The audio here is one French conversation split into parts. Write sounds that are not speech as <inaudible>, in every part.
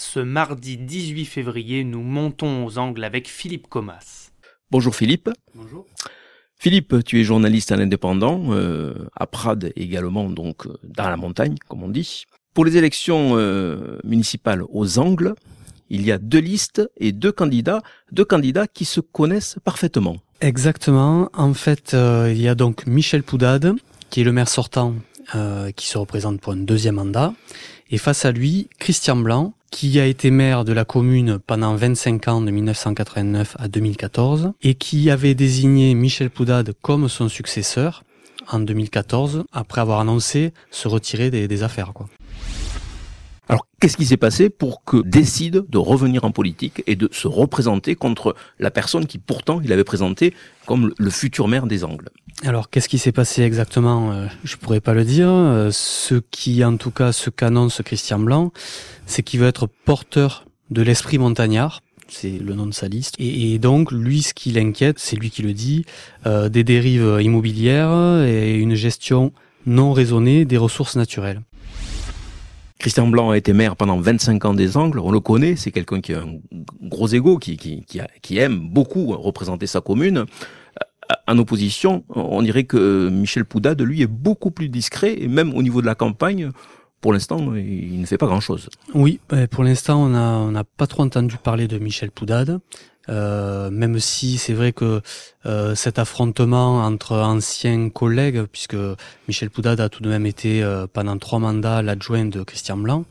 Ce mardi 18 février, nous montons aux angles avec Philippe Comas. Bonjour Philippe. Bonjour. Philippe, tu es journaliste à l'indépendant, euh, à Prades également, donc euh, dans la montagne, comme on dit. Pour les élections euh, municipales aux Angles, il y a deux listes et deux candidats, deux candidats qui se connaissent parfaitement. Exactement. En fait, il y a donc Michel Poudade, qui est le maire sortant, qui se représente pour un deuxième mandat, et face à lui, Christian Blanc, qui a été maire de la commune pendant 25 ans de 1989 à 2014 et qui avait désigné Michel Poudade comme son successeur en 2014 après avoir annoncé se retirer des, des affaires. Quoi. Alors, qu'est-ce qui s'est passé pour que décide de revenir en politique et de se représenter contre la personne qui pourtant il avait présenté comme le futur maire des Angles? Alors, qu'est-ce qui s'est passé exactement euh, Je pourrais pas le dire. Euh, ce qui, en tout cas, ce qu'annonce Christian Blanc, c'est qu'il veut être porteur de l'esprit montagnard c'est le nom de sa liste. Et, donc, lui, ce qui l'inquiète, c'est lui qui le dit, euh, des dérives immobilières et une gestion non raisonnée des ressources naturelles. Christian Blanc a été maire pendant 25 ans des Angles, on le connaît, c'est quelqu'un qui a un gros ego, qui, aime beaucoup représenter sa commune. Euh, en opposition, on dirait que Michel Poudade, lui, est beaucoup plus discret, et même au niveau de la campagne, pour l'instant, il ne fait pas grand-chose. Oui, pour l'instant, on n'a on pas trop entendu parler de Michel Poudade. Euh, même si c'est vrai que euh, cet affrontement entre anciens collègues, puisque Michel Poudade a tout de même été euh, pendant trois mandats l'adjoint de Christian Blanc,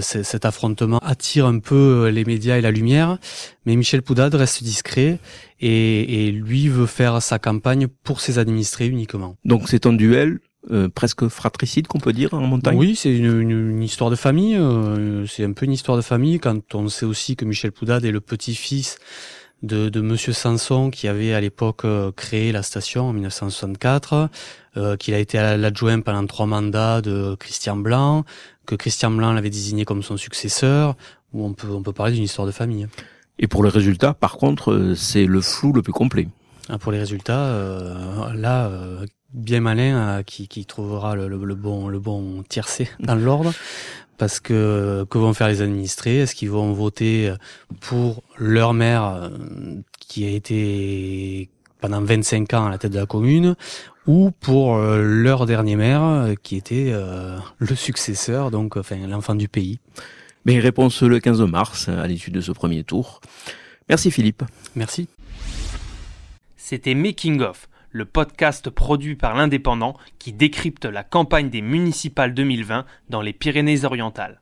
cet affrontement attire un peu les médias et la lumière, mais Michel Poudade reste discret et, et lui veut faire sa campagne pour ses administrés uniquement. Donc c'est un duel euh, presque fratricide qu'on peut dire en montagne? Oui, c'est une, une, histoire de famille. Euh, c'est un peu une histoire de famille quand on sait aussi que Michel Poudade est le petit-fils de, de Monsieur Sanson qui avait à l'époque euh, créé la station en 1964, euh, qu'il a été l'adjoint pendant trois mandats de Christian Blanc, que Christian Blanc l'avait désigné comme son successeur. Où on peut on peut parler d'une histoire de famille. Et pour les résultats, par contre, c'est le flou le plus complet. Ah, pour les résultats, là, bien malin euh, qui, qui trouvera le, le, bon le bon tiercé <laughs> dans l'ordre parce que que vont faire les administrés? Est-ce qu'ils vont voter pour leur maire euh, qui a été pendant 25 ans à la tête de la commune ou pour euh, leur dernier maire qui était le successeur, donc enfin l'enfant du pays? Mais réponse le 15 mars à l'issue de ce premier tour. Merci Philippe. Merci. C'était Making of le podcast produit par l'Indépendant qui décrypte la campagne des municipales 2020 dans les Pyrénées-Orientales.